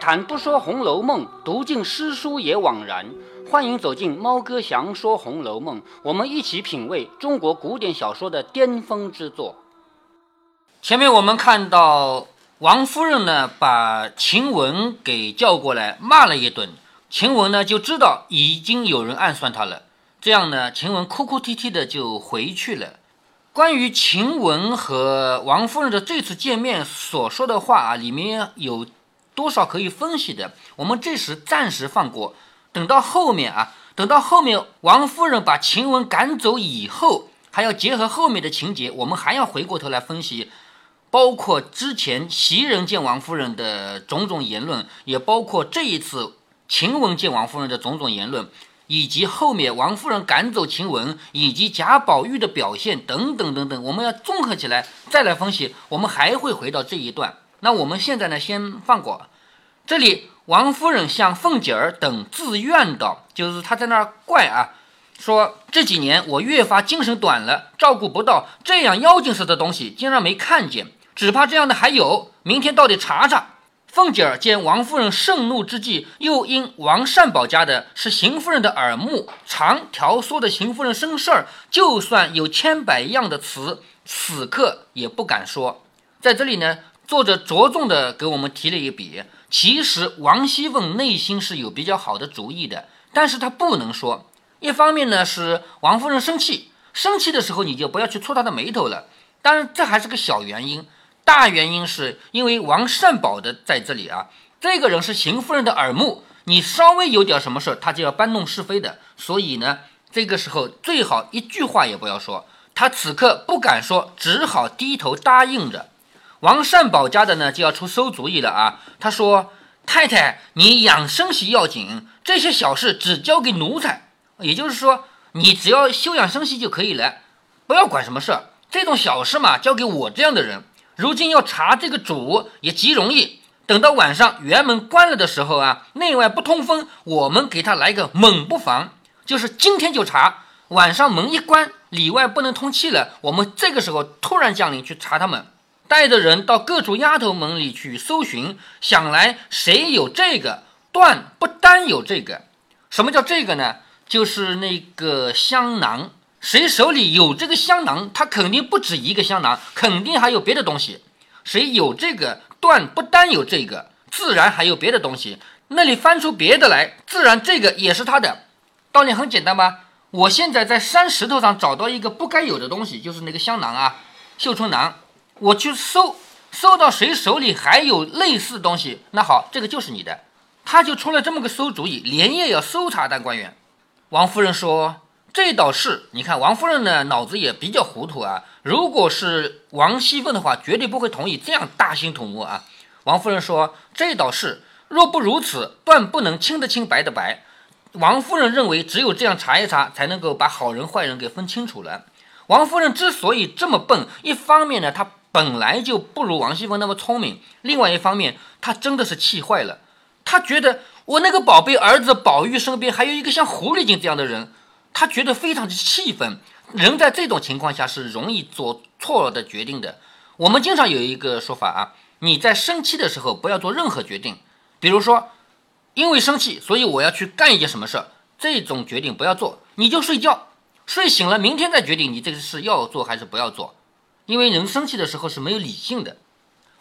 谈不说《红楼梦》，读尽诗书也枉然。欢迎走进猫哥祥说《红楼梦》，我们一起品味中国古典小说的巅峰之作。前面我们看到王夫人呢，把晴雯给叫过来骂了一顿，晴雯呢就知道已经有人暗算她了。这样呢，晴雯哭哭啼啼的就回去了。关于晴雯和王夫人的这次见面所说的话啊，里面有多少可以分析的？我们这时暂时放过，等到后面啊，等到后面王夫人把晴雯赶走以后，还要结合后面的情节，我们还要回过头来分析，包括之前袭人见王夫人的种种言论，也包括这一次晴雯见王夫人的种种言论。以及后面王夫人赶走晴雯，以及贾宝玉的表现等等等等，我们要综合起来再来分析。我们还会回到这一段。那我们现在呢，先放过这里。王夫人向凤姐儿等自愿的：“就是她在那儿怪啊，说这几年我越发精神短了，照顾不到这样妖精似的东西，竟然没看见，只怕这样的还有。明天到底查查。”凤姐儿见王夫人盛怒之际，又因王善保家的是邢夫人的耳目，常调唆的邢夫人生事儿，就算有千百样的词，此刻也不敢说。在这里呢，作者着重的给我们提了一笔。其实王熙凤内心是有比较好的主意的，但是她不能说。一方面呢，是王夫人生气，生气的时候你就不要去触她的眉头了。当然，这还是个小原因。大原因是因为王善保的在这里啊，这个人是邢夫人的耳目，你稍微有点什么事，他就要搬弄是非的。所以呢，这个时候最好一句话也不要说。他此刻不敢说，只好低头答应着。王善保家的呢，就要出馊主意了啊。他说：“太太，你养生息要紧，这些小事只交给奴才。也就是说，你只要休养生息就可以了，不要管什么事儿。这种小事嘛，交给我这样的人。”如今要查这个主也极容易，等到晚上辕门关了的时候啊，内外不通风，我们给他来个猛不防，就是今天就查。晚上门一关，里外不能通气了，我们这个时候突然降临去查他们，带着人到各处丫头门里去搜寻，想来谁有这个断不单有这个，什么叫这个呢？就是那个香囊。谁手里有这个香囊，他肯定不止一个香囊，肯定还有别的东西。谁有这个断，不单有这个，自然还有别的东西。那里翻出别的来，自然这个也是他的。道理很简单吧？我现在在山石头上找到一个不该有的东西，就是那个香囊啊，绣春囊。我去搜，搜到谁手里还有类似东西，那好，这个就是你的。他就出了这么个馊主意，连夜要搜查大观园。王夫人说。这倒是，你看王夫人呢，脑子也比较糊涂啊。如果是王熙凤的话，绝对不会同意这样大兴土木啊。王夫人说：“这倒是，若不如此，断不能清的清白的白。”王夫人认为，只有这样查一查，才能够把好人坏人给分清楚了。王夫人之所以这么笨，一方面呢，她本来就不如王熙凤那么聪明；另外一方面，她真的是气坏了。她觉得我那个宝贝儿子宝玉身边还有一个像狐狸精这样的人。他觉得非常的气愤，人在这种情况下是容易做错了的决定的。我们经常有一个说法啊，你在生气的时候不要做任何决定，比如说，因为生气，所以我要去干一件什么事，这种决定不要做，你就睡觉，睡醒了明天再决定你这个事要做还是不要做，因为人生气的时候是没有理性的。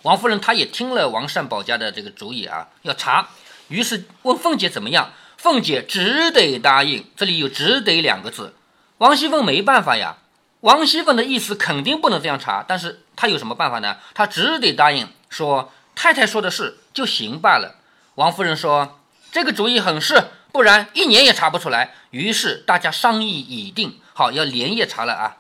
王夫人她也听了王善保家的这个主意啊，要查，于是问凤姐怎么样。凤姐只得答应，这里有“只得”两个字。王熙凤没办法呀，王熙凤的意思肯定不能这样查，但是她有什么办法呢？她只得答应，说太太说的是就行罢了。王夫人说这个主意很是，不然一年也查不出来。于是大家商议已定，好要连夜查了啊。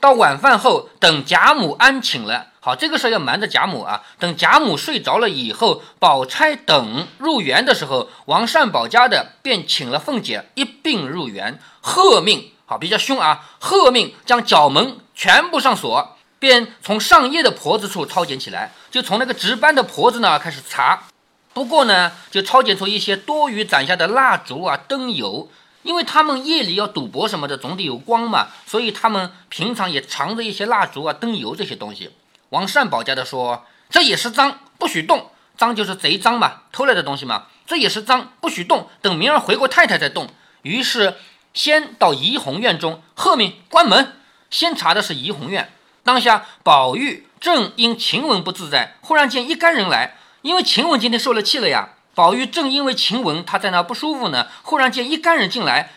到晚饭后，等贾母安寝了。好，这个事儿要瞒着贾母啊。等贾母睡着了以后，宝钗等入园的时候，王善保家的便请了凤姐一并入园，喝命，好比较凶啊，喝命将角门全部上锁，便从上夜的婆子处抄检起来，就从那个值班的婆子那开始查。不过呢，就抄检出一些多余攒下的蜡烛啊、灯油，因为他们夜里要赌博什么的，总得有光嘛，所以他们平常也藏着一些蜡烛啊、灯油这些东西。王善保家的说：“这也是赃，不许动。赃就是贼赃嘛，偷来的东西嘛，这也是赃，不许动，等明儿回过太太再动。于是先到怡红院中后面关门，先查的是怡红院。当下宝玉正因晴雯不自在，忽然见一干人来，因为晴雯今天受了气了呀。宝玉正因为晴雯他在那不舒服呢，忽然见一干人进来，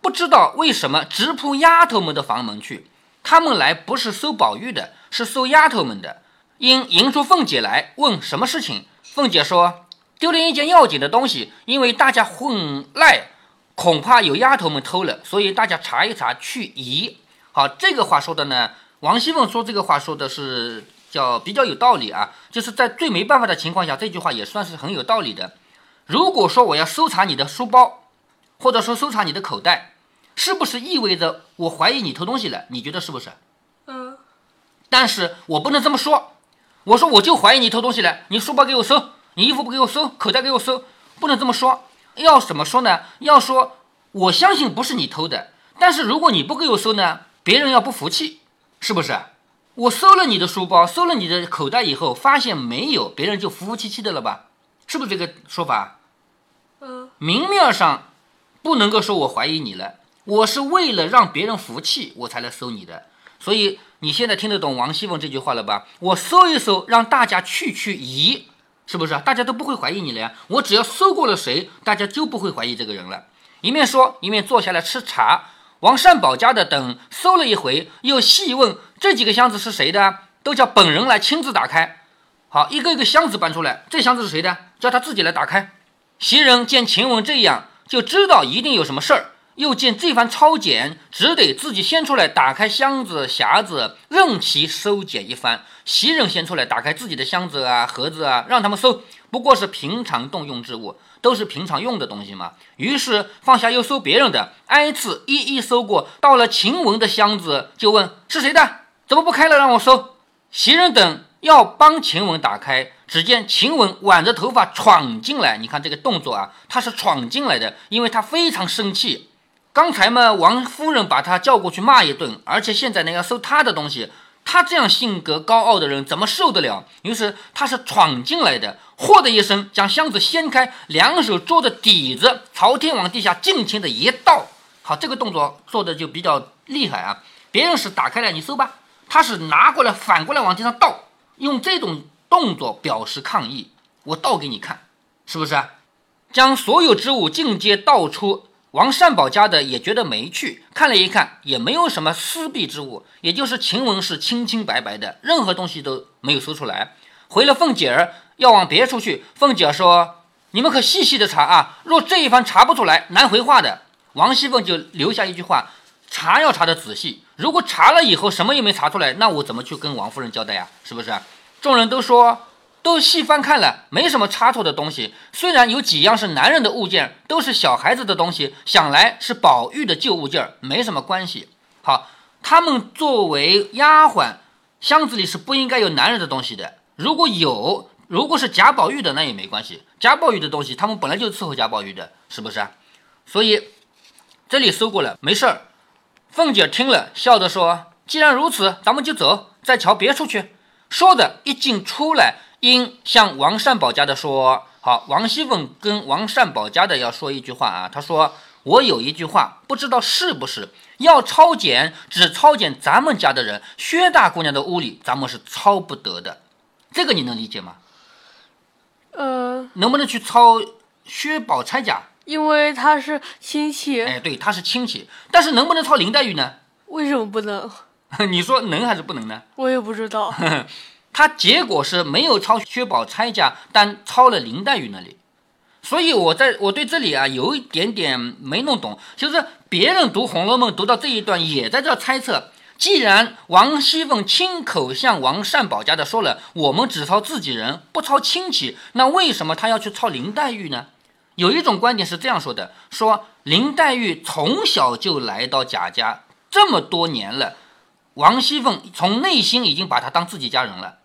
不知道为什么直扑丫头们的房门去。他们来不是搜宝玉的，是搜丫头们的。因迎出凤姐来问什么事情，凤姐说丢了一件要紧的东西，因为大家混赖，恐怕有丫头们偷了，所以大家查一查去疑。好，这个话说的呢，王熙凤说这个话说的是叫比较有道理啊，就是在最没办法的情况下，这句话也算是很有道理的。如果说我要搜查你的书包，或者说搜查你的口袋，是不是意味着我怀疑你偷东西了？你觉得是不是？嗯，但是我不能这么说。我说我就怀疑你偷东西了，你书包给我搜，你衣服不给我搜，口袋给我搜，不能这么说。要怎么说呢？要说我相信不是你偷的，但是如果你不给我搜呢，别人要不服气，是不是？我搜了你的书包，搜了你的口袋以后，发现没有，别人就服服气气的了吧？是不是这个说法？嗯，明面上不能够说我怀疑你了，我是为了让别人服气，我才来搜你的，所以。你现在听得懂王熙凤这句话了吧？我搜一搜，让大家去去疑，是不是？大家都不会怀疑你了呀。我只要搜过了谁，大家就不会怀疑这个人了。一面说，一面坐下来吃茶。王善保家的等搜了一回，又细问这几个箱子是谁的，都叫本人来亲自打开。好，一个一个箱子搬出来，这箱子是谁的？叫他自己来打开。袭人见晴雯这样，就知道一定有什么事儿。又见这番抄检，只得自己先出来打开箱子匣子，任其搜检一番。袭人先出来打开自己的箱子啊、盒子啊，让他们搜，不过是平常动用之物，都是平常用的东西嘛。于是放下又搜别人的，挨次一一搜过。到了晴雯的箱子，就问是谁的？怎么不开了让我搜？袭人等要帮晴雯打开，只见晴雯挽着头发闯进来。你看这个动作啊，她是闯进来的，因为她非常生气。刚才嘛，王夫人把他叫过去骂一顿，而且现在呢要收他的东西，他这样性格高傲的人怎么受得了？于是他是闯进来的，嚯的一声将箱子掀开，两手捉着底子，朝天往地下尽情的一倒。好，这个动作做的就比较厉害啊！别人是打开了你收吧，他是拿过来反过来往地上倒，用这种动作表示抗议。我倒给你看，是不是？将所有之物尽皆倒出。王善保家的也觉得没趣，看了一看，也没有什么私弊之物，也就是晴雯是清清白白的，任何东西都没有搜出来。回了凤姐儿，要往别处去。凤姐儿说：“你们可细细的查啊，若这一番查不出来，难回话的。”王熙凤就留下一句话：“查要查的仔细，如果查了以后什么也没查出来，那我怎么去跟王夫人交代呀？是不是？”众人都说。都细翻看了，没什么差错的东西。虽然有几样是男人的物件，都是小孩子的东西，想来是宝玉的旧物件，没什么关系。好，他们作为丫鬟，箱子里是不应该有男人的东西的。如果有，如果是贾宝玉的，那也没关系。贾宝玉的东西，他们本来就伺候贾宝玉的，是不是？所以这里搜过了，没事儿。凤姐听了，笑着说：“既然如此，咱们就走，再瞧别处去。”说着一进出来。应向王善保家的说好，王熙凤跟王善保家的要说一句话啊。他说：“我有一句话，不知道是不是要抄检，只抄检咱们家的人。薛大姑娘的屋里，咱们是抄不得的。这个你能理解吗？呃，能不能去抄薛宝钗家？因为他是亲戚。哎，对，他是亲戚。但是能不能抄林黛玉呢？为什么不能？你说能还是不能呢？我也不知道。他结果是没有抄薛宝钗家，但抄了林黛玉那里，所以我在我对这里啊有一点点没弄懂，就是别人读《红楼梦》读到这一段也在这猜测，既然王熙凤亲口向王善保家的说了，我们只抄自己人，不抄亲戚，那为什么他要去抄林黛玉呢？有一种观点是这样说的，说林黛玉从小就来到贾家这么多年了，王熙凤从内心已经把她当自己家人了。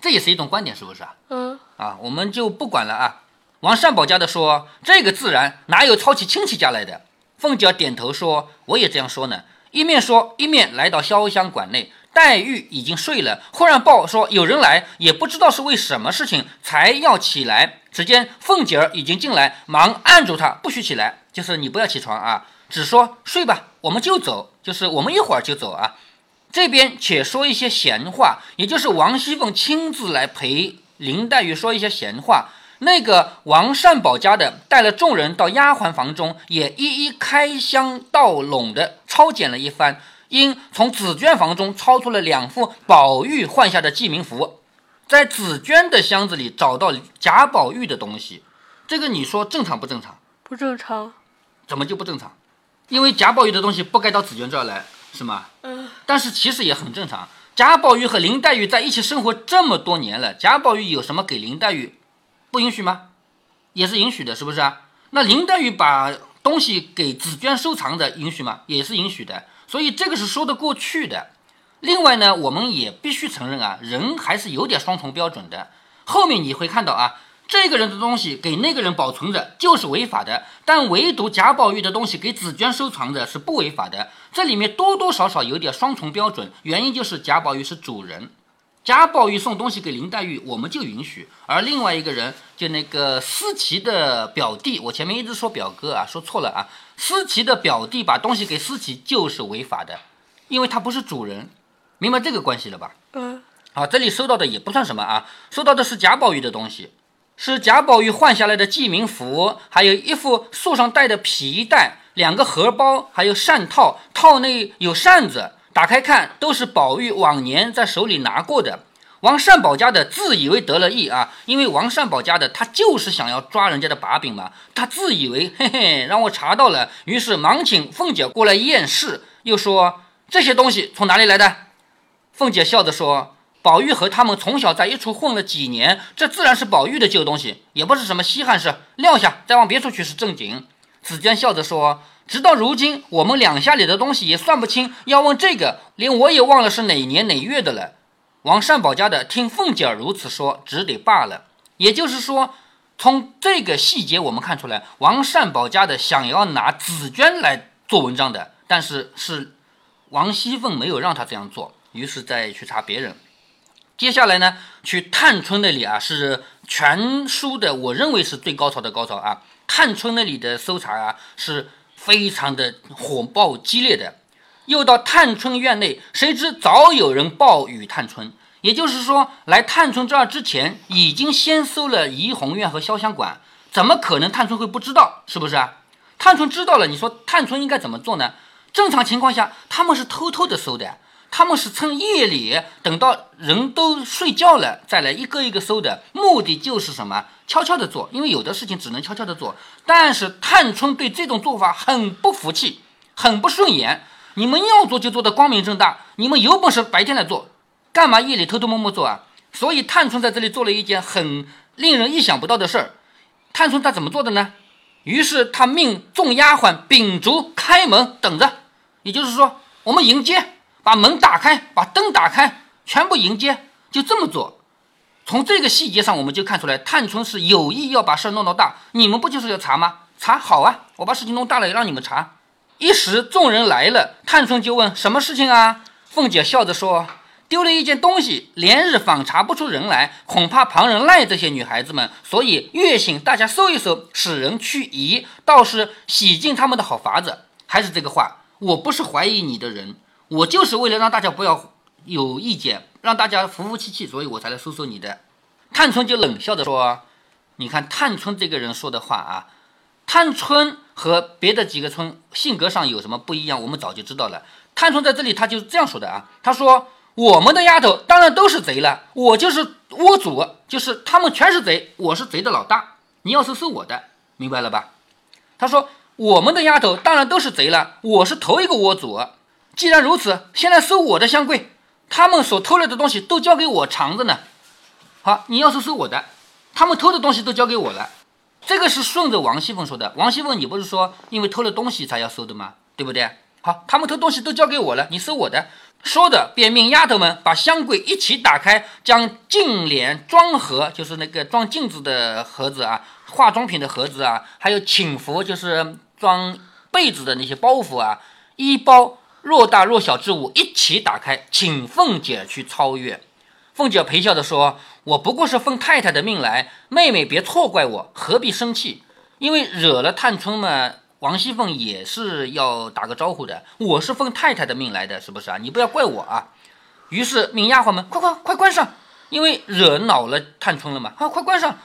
这也是一种观点，是不是啊？嗯，啊，我们就不管了啊。王善保家的说，这个自然哪有抄起亲戚家来的？凤姐点头说，我也这样说呢。一面说，一面来到潇湘馆内，黛玉已经睡了，忽然报说有人来，也不知道是为什么事情才要起来。只见凤姐儿已经进来，忙按住她，不许起来，就是你不要起床啊，只说睡吧，我们就走，就是我们一会儿就走啊。这边且说一些闲话，也就是王熙凤亲自来陪林黛玉说一些闲话。那个王善保家的带了众人到丫鬟房中，也一一开箱倒笼的抄检了一番，因从紫娟房中抄出了两副宝玉换下的记名符，在紫娟的箱子里找到贾宝玉的东西，这个你说正常不正常？不正常。怎么就不正常？因为贾宝玉的东西不该到紫娟这儿来，是吗？嗯，但是其实也很正常。贾宝玉和林黛玉在一起生活这么多年了，贾宝玉有什么给林黛玉不允许吗？也是允许的，是不是啊？那林黛玉把东西给紫娟收藏的，允许吗？也是允许的。所以这个是说得过去的。另外呢，我们也必须承认啊，人还是有点双重标准的。后面你会看到啊，这个人的东西给那个人保存着就是违法的，但唯独贾宝玉的东西给紫娟收藏着是不违法的。这里面多多少少有点双重标准，原因就是贾宝玉是主人，贾宝玉送东西给林黛玉，我们就允许；而另外一个人，就那个思琪的表弟，我前面一直说表哥啊，说错了啊，思琪的表弟把东西给思琪就是违法的，因为他不是主人，明白这个关系了吧？嗯，好，这里收到的也不算什么啊，收到的是贾宝玉的东西，是贾宝玉换下来的记名符，还有一副树上带的皮带，两个荷包，还有扇套，套内有扇子，打开看都是宝玉往年在手里拿过的。王善保家的自以为得了意啊，因为王善保家的他就是想要抓人家的把柄嘛，他自以为嘿嘿让我查到了，于是忙请凤姐过来验视，又说这些东西从哪里来的？凤姐笑着说：“宝玉和他们从小在一处混了几年，这自然是宝玉的旧东西，也不是什么稀罕事，撂下再往别处去是正经。”紫娟笑着说：“直到如今，我们两下里的东西也算不清，要问这个，连我也忘了是哪年哪月的了。”王善保家的听凤姐儿如此说，只得罢了。也就是说，从这个细节我们看出来，王善保家的想要拿紫娟来做文章的，但是是王熙凤没有让他这样做，于是再去查别人。接下来呢，去探春那里啊，是全书的，我认为是最高潮的高潮啊。探春那里的搜查啊，是非常的火爆激烈的。又到探春院内，谁知早有人报与探春，也就是说，来探春这儿之前，已经先搜了怡红院和潇湘馆，怎么可能探春会不知道？是不是啊？探春知道了，你说探春应该怎么做呢？正常情况下，他们是偷偷的搜的，他们是趁夜里等到人都睡觉了再来一个一个搜的，目的就是什么？悄悄的做，因为有的事情只能悄悄的做。但是探春对这种做法很不服气，很不顺眼。你们要做就做的光明正大，你们有本事白天来做，干嘛夜里偷偷摸摸做啊？所以探春在这里做了一件很令人意想不到的事儿。探春她怎么做的呢？于是她命众丫鬟秉烛开门等着，也就是说，我们迎接，把门打开，把灯打开，全部迎接，就这么做。从这个细节上，我们就看出来，探春是有意要把事儿弄到大。你们不就是要查吗？查好啊，我把事情弄大了，也让你们查。一时众人来了，探春就问什么事情啊？凤姐笑着说：“丢了一件东西，连日访查不出人来，恐怕旁人赖这些女孩子们，所以越醒大家搜一搜，使人去疑，倒是洗净他们的好法子。”还是这个话，我不是怀疑你的人，我就是为了让大家不要有意见，让大家服服气气，所以我才来搜搜你的。探春就冷笑着说：“你看探春这个人说的话啊。”探春和别的几个村性格上有什么不一样？我们早就知道了。探春在这里，他就是这样说的啊。他说：“我们的丫头当然都是贼了，我就是窝主，就是他们全是贼，我是贼的老大。你要搜搜我的，明白了吧？”他说：“我们的丫头当然都是贼了，我是头一个窝主。既然如此，先来搜我的香柜，他们所偷来的东西都交给我藏着呢。好，你要是搜我的，他们偷的东西都交给我了。”这个是顺着王熙凤说的。王熙凤，你不是说因为偷了东西才要收的吗？对不对？好，他们偷东西都交给我了，你收我的。说的便命丫头们把箱柜一起打开，将镜帘、装盒，就是那个装镜子的盒子啊，化妆品的盒子啊，还有寝服，就是装被子的那些包袱啊，一包若大若小之物一起打开，请凤姐去超越。凤姐陪笑着说：“我不过是奉太太的命来，妹妹别错怪我，何必生气？因为惹了探春嘛，王熙凤也是要打个招呼的。我是奉太太的命来的，是不是啊？你不要怪我啊。”于是命丫鬟们快快快关上，因为惹恼了探春了嘛。啊，快关上！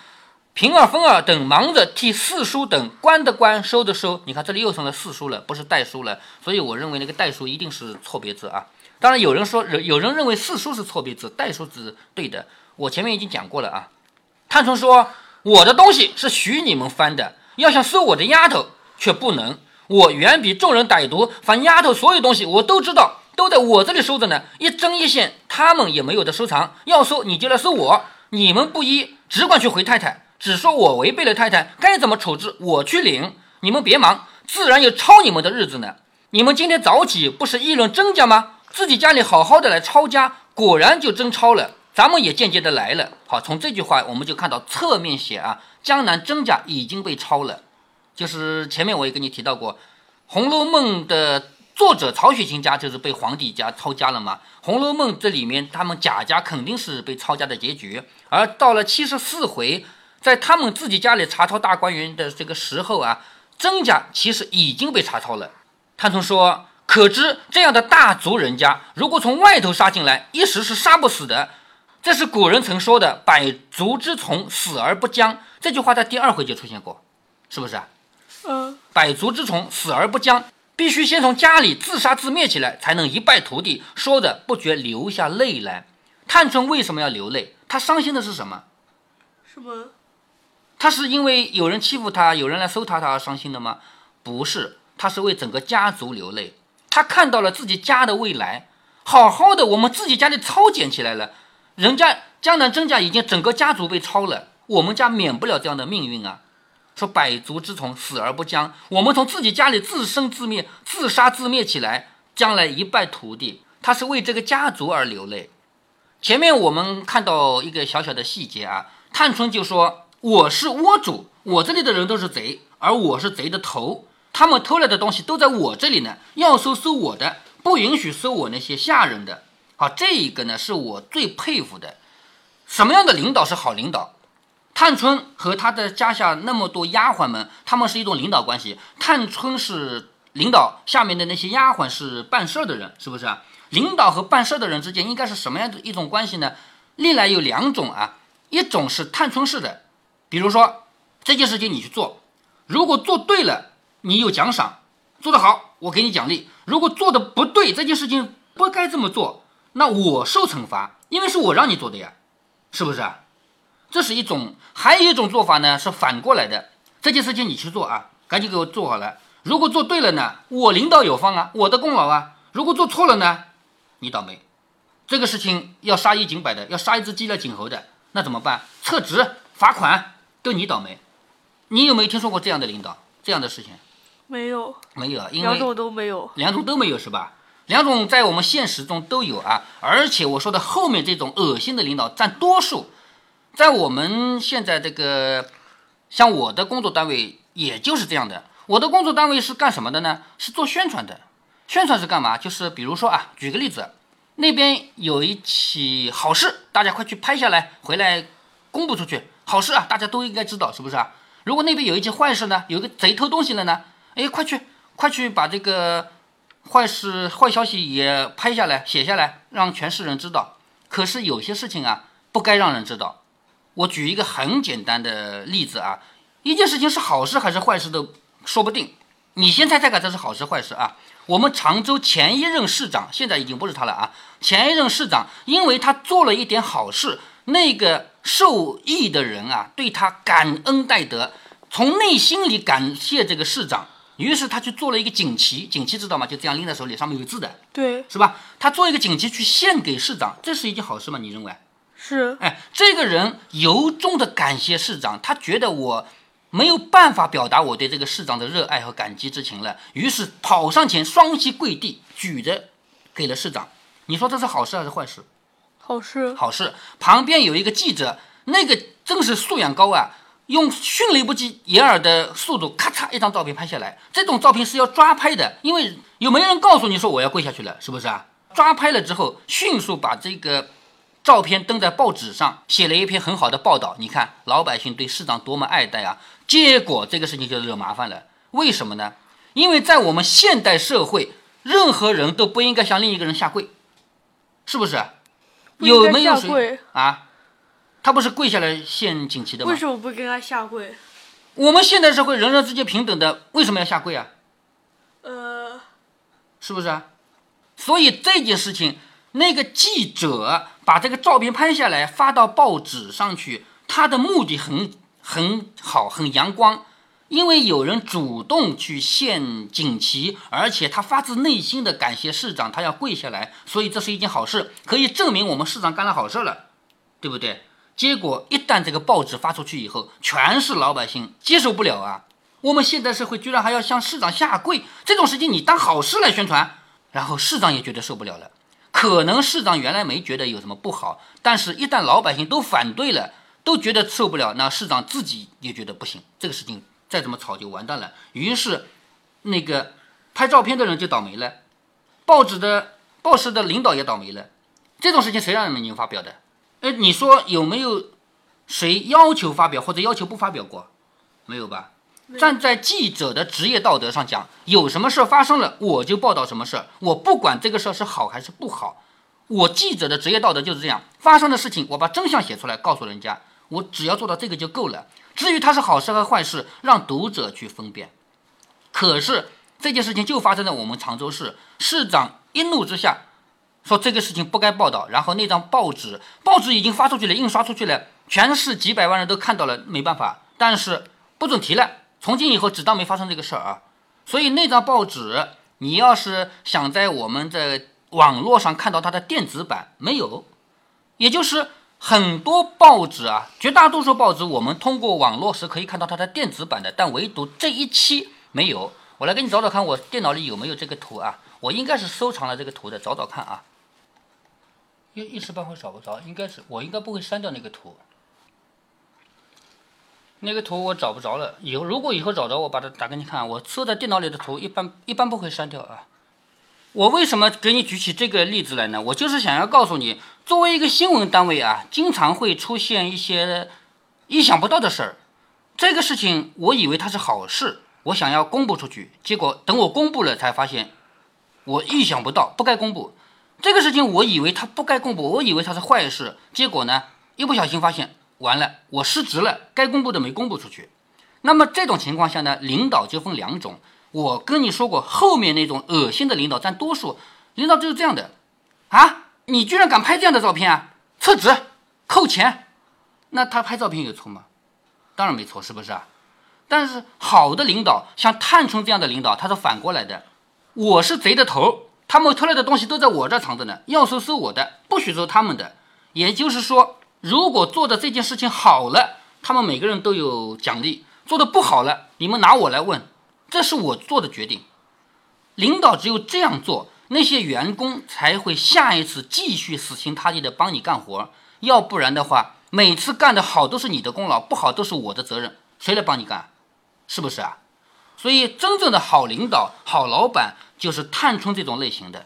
平儿、凤儿等忙着替四叔等关的关，收的收。你看这里又成了四叔了，不是代叔了。所以我认为那个代叔一定是错别字啊。当然有人说，有人认为四叔是错别字，代叔是对的。我前面已经讲过了啊。探春说：“我的东西是许你们翻的，要想收我的丫头却不能。我远比众人歹毒，凡丫头所有东西我都知道。”都在我这里收着呢，一针一线，他们也没有的收藏。要收你就来收我，你们不依，只管去回太太，只说我违背了太太，该怎么处置我去领。你们别忙，自然有抄你们的日子呢。你们今天早起不是议论甄家吗？自己家里好好的来抄家，果然就真抄了。咱们也间接的来了。好，从这句话我们就看到侧面写啊，江南甄家已经被抄了。就是前面我也跟你提到过，《红楼梦》的。作者曹雪芹家就是被皇帝家抄家了嘛，《红楼梦》这里面他们贾家肯定是被抄家的结局，而到了七十四回，在他们自己家里查抄大观园的这个时候啊，甄家其实已经被查抄了。探春说：“可知这样的大族人家，如果从外头杀进来，一时是杀不死的。这是古人曾说的‘百足之虫，死而不僵’这句话，在第二回就出现过，是不是啊？嗯，百足之虫，死而不僵。”必须先从家里自杀自灭起来，才能一败涂地。说的不觉流下泪来。探春为什么要流泪？她伤心的是什么？什么？她是因为有人欺负她，有人来搜她，她而伤心的吗？不是，她是为整个家族流泪。她看到了自己家的未来，好好的，我们自己家里抄捡起来了。人家江南甄家已经整个家族被抄了，我们家免不了这样的命运啊。说百足之虫，死而不僵。我们从自己家里自生自灭、自杀自灭起来，将来一败涂地。他是为这个家族而流泪。前面我们看到一个小小的细节啊，探春就说：“我是窝主，我这里的人都是贼，而我是贼的头。他们偷来的东西都在我这里呢，要收收我的，不允许收我那些下人的。啊，这一个呢是我最佩服的。什么样的领导是好领导？”探春和他的家下那么多丫鬟们，他们是一种领导关系。探春是领导，下面的那些丫鬟是办事的人，是不是啊？领导和办事的人之间应该是什么样的一种关系呢？历来有两种啊，一种是探春式的，比如说这件事情你去做，如果做对了，你有奖赏；做得好，我给你奖励；如果做的不对，这件事情不该这么做，那我受惩罚，因为是我让你做的呀，是不是啊？这是一种，还有一种做法呢，是反过来的。这件事情你去做啊，赶紧给我做好了。如果做对了呢，我领导有方啊，我的功劳啊。如果做错了呢，你倒霉。这个事情要杀一儆百的，要杀一只鸡来儆猴的，那怎么办？撤职、罚款，都你倒霉。你有没有听说过这样的领导这样的事情？没有，没有，因为两种都没有，两种都没有是吧？两种在我们现实中都有啊。而且我说的后面这种恶心的领导占多数。在我们现在这个，像我的工作单位，也就是这样的。我的工作单位是干什么的呢？是做宣传的。宣传是干嘛？就是比如说啊，举个例子，那边有一起好事，大家快去拍下来，回来公布出去。好事啊，大家都应该知道，是不是啊？如果那边有一件坏事呢，有个贼偷东西了呢，哎，快去，快去把这个坏事、坏消息也拍下来、写下来，让全市人知道。可是有些事情啊，不该让人知道。我举一个很简单的例子啊，一件事情是好事还是坏事都说不定，你先猜猜看这是好事坏事啊？我们常州前一任市长现在已经不是他了啊，前一任市长因为他做了一点好事，那个受益的人啊对他感恩戴德，从内心里感谢这个市长，于是他去做了一个锦旗，锦旗知道吗？就这样拎在手里，上面有字的，对，是吧？他做一个锦旗去献给市长，这是一件好事吗？你认为？是，哎，这个人由衷的感谢市长，他觉得我没有办法表达我对这个市长的热爱和感激之情了，于是跑上前，双膝跪地，举着给了市长。你说这是好事还是坏事？好事。好事。旁边有一个记者，那个真是素养高啊，用迅雷不及掩耳的速度，咔嚓一张照片拍下来。这种照片是要抓拍的，因为有没有人告诉你说我要跪下去了，是不是啊？抓拍了之后，迅速把这个照片登在报纸上，写了一篇很好的报道。你看老百姓对市长多么爱戴啊！结果这个事情就惹麻烦了。为什么呢？因为在我们现代社会，任何人都不应该向另一个人下跪，是不是？有没有谁啊？他不是跪下来献锦旗的吗为？什么不跟他下跪？我们现代社会人人之间平等的，为什么要下跪啊？呃，是不是啊？所以这件事情，那个记者把这个照片拍下来发到报纸上去，他的目的很很好，很阳光，因为有人主动去献锦旗，而且他发自内心的感谢市长，他要跪下来，所以这是一件好事，可以证明我们市长干了好事了，对不对？结果一旦这个报纸发出去以后，全是老百姓接受不了啊！我们现代社会居然还要向市长下跪，这种事情你当好事来宣传，然后市长也觉得受不了了。可能市长原来没觉得有什么不好，但是一旦老百姓都反对了，都觉得受不了，那市长自己也觉得不行，这个事情再怎么吵就完蛋了。于是，那个拍照片的人就倒霉了，报纸的报社的领导也倒霉了。这种事情谁让你们发表的？呃，你说有没有谁要求发表或者要求不发表过？没有吧？站在记者的职业道德上讲，有什么事儿发生了，我就报道什么事儿，我不管这个事儿是好还是不好。我记者的职业道德就是这样，发生的事情我把真相写出来，告诉人家，我只要做到这个就够了。至于它是好事和坏事，让读者去分辨。可是这件事情就发生在我们常州市，市长一怒之下说这个事情不该报道，然后那张报纸，报纸已经发出去了，印刷出去了，全市几百万人都看到了，没办法，但是不准提了，从今以后只当没发生这个事儿啊。所以那张报纸，你要是想在我们在网络上看到它的电子版，没有，也就是很多报纸啊，绝大多数报纸我们通过网络是可以看到它的电子版的，但唯独这一期没有。我来给你找找看，我电脑里有没有这个图啊？我应该是收藏了这个图的，找找看啊。一一时半会找不着，应该是我应该不会删掉那个图。那个图我找不着了，以后如果以后找着，我把它打给你看。我收在电脑里的图一般一般不会删掉啊。我为什么给你举起这个例子来呢？我就是想要告诉你，作为一个新闻单位啊，经常会出现一些意想不到的事儿。这个事情我以为它是好事，我想要公布出去，结果等我公布了才发现，我意想不到，不该公布。这个事情我以为他不该公布，我以为他是坏事，结果呢，一不小心发现，完了，我失职了，该公布的没公布出去。那么这种情况下呢，领导就分两种。我跟你说过，后面那种恶心的领导占多数，领导就是这样的啊！你居然敢拍这样的照片啊？撤职，扣钱。那他拍照片有错吗？当然没错，是不是啊？但是好的领导，像探春这样的领导，他是反过来的。我是贼的头，他们偷来的东西都在我这藏着呢，要收收我的，不许收他们的。也就是说，如果做的这件事情好了，他们每个人都有奖励；做的不好了，你们拿我来问。这是我做的决定。领导只有这样做，那些员工才会下一次继续死心塌地的帮你干活。要不然的话，每次干得好都是你的功劳，不好都是我的责任。谁来帮你干？是不是啊？所以，真正的好领导、好老板就是探春这种类型的。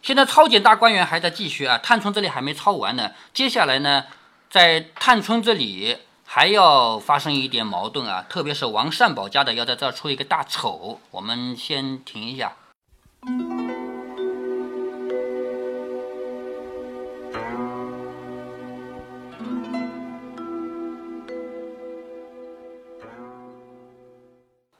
现在超检大观园还在继续啊，探春这里还没抄完呢。接下来呢，在探春这里还要发生一点矛盾啊，特别是王善保家的要在这儿出一个大丑。我们先停一下。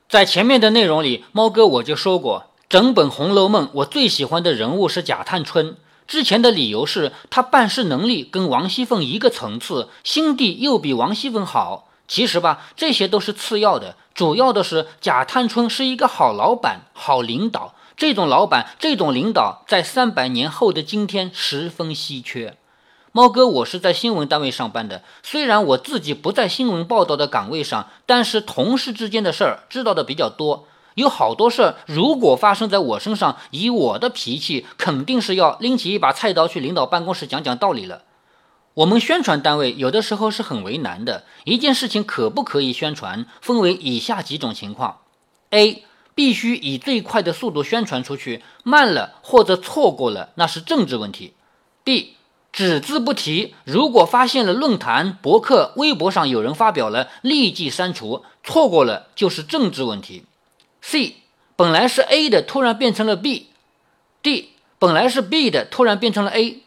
在前面的内容里，猫哥我就说过，整本《红楼梦》我最喜欢的人物是贾探春。之前的理由是他办事能力跟王熙凤一个层次，心地又比王熙凤好。其实吧，这些都是次要的，主要的是贾探春是一个好老板、好领导。这种老板、这种领导，在三百年后的今天十分稀缺。猫哥，我是在新闻单位上班的，虽然我自己不在新闻报道的岗位上，但是同事之间的事儿知道的比较多。有好多事儿，如果发生在我身上，以我的脾气，肯定是要拎起一把菜刀去领导办公室讲讲道理了。我们宣传单位有的时候是很为难的。一件事情可不可以宣传，分为以下几种情况：A，必须以最快的速度宣传出去，慢了或者错过了，那是政治问题；B，只字不提，如果发现了论坛、博客、微博上有人发表了，立即删除，错过了就是政治问题；C，本来是 A 的，突然变成了 B；D，本来是 B 的，突然变成了 A。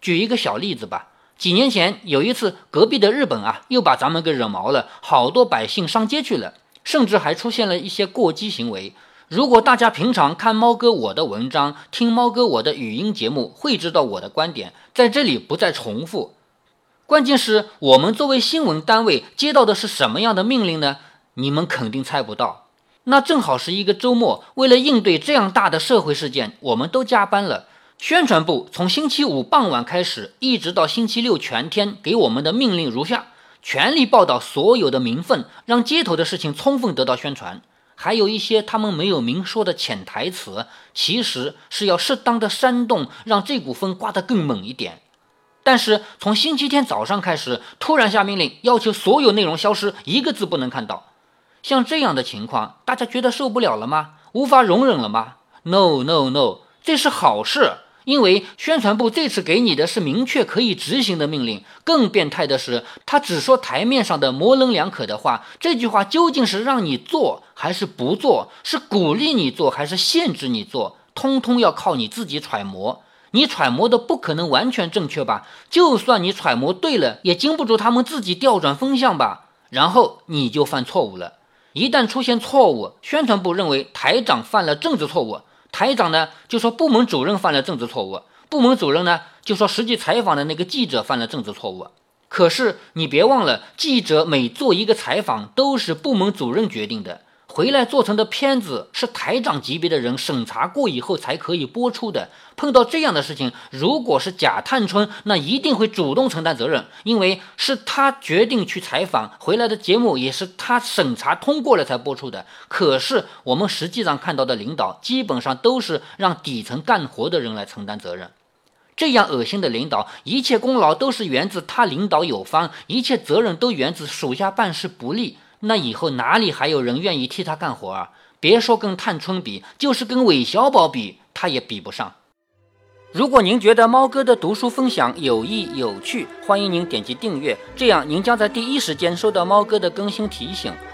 举一个小例子吧。几年前有一次，隔壁的日本啊，又把咱们给惹毛了，好多百姓上街去了，甚至还出现了一些过激行为。如果大家平常看猫哥我的文章，听猫哥我的语音节目，会知道我的观点，在这里不再重复。关键是我们作为新闻单位接到的是什么样的命令呢？你们肯定猜不到。那正好是一个周末，为了应对这样大的社会事件，我们都加班了。宣传部从星期五傍晚开始，一直到星期六全天，给我们的命令如下：全力报道所有的民愤，让街头的事情充分得到宣传。还有一些他们没有明说的潜台词，其实是要适当的煽动，让这股风刮得更猛一点。但是从星期天早上开始，突然下命令，要求所有内容消失，一个字不能看到。像这样的情况，大家觉得受不了了吗？无法容忍了吗？No No No，这是好事。因为宣传部这次给你的是明确可以执行的命令，更变态的是，他只说台面上的模棱两可的话。这句话究竟是让你做还是不做？是鼓励你做还是限制你做？通通要靠你自己揣摩。你揣摩的不可能完全正确吧？就算你揣摩对了，也经不住他们自己调转风向吧？然后你就犯错误了。一旦出现错误，宣传部认为台长犯了政治错误。台长呢就说部门主任犯了政治错误，部门主任呢就说实际采访的那个记者犯了政治错误。可是你别忘了，记者每做一个采访都是部门主任决定的。回来做成的片子是台长级别的人审查过以后才可以播出的。碰到这样的事情，如果是贾探春，那一定会主动承担责任，因为是他决定去采访，回来的节目也是他审查通过了才播出的。可是我们实际上看到的领导，基本上都是让底层干活的人来承担责任。这样恶心的领导，一切功劳都是源自他领导有方，一切责任都源自属下办事不力。那以后哪里还有人愿意替他干活啊？别说跟探春比，就是跟韦小宝比，他也比不上。如果您觉得猫哥的读书分享有益有趣，欢迎您点击订阅，这样您将在第一时间收到猫哥的更新提醒。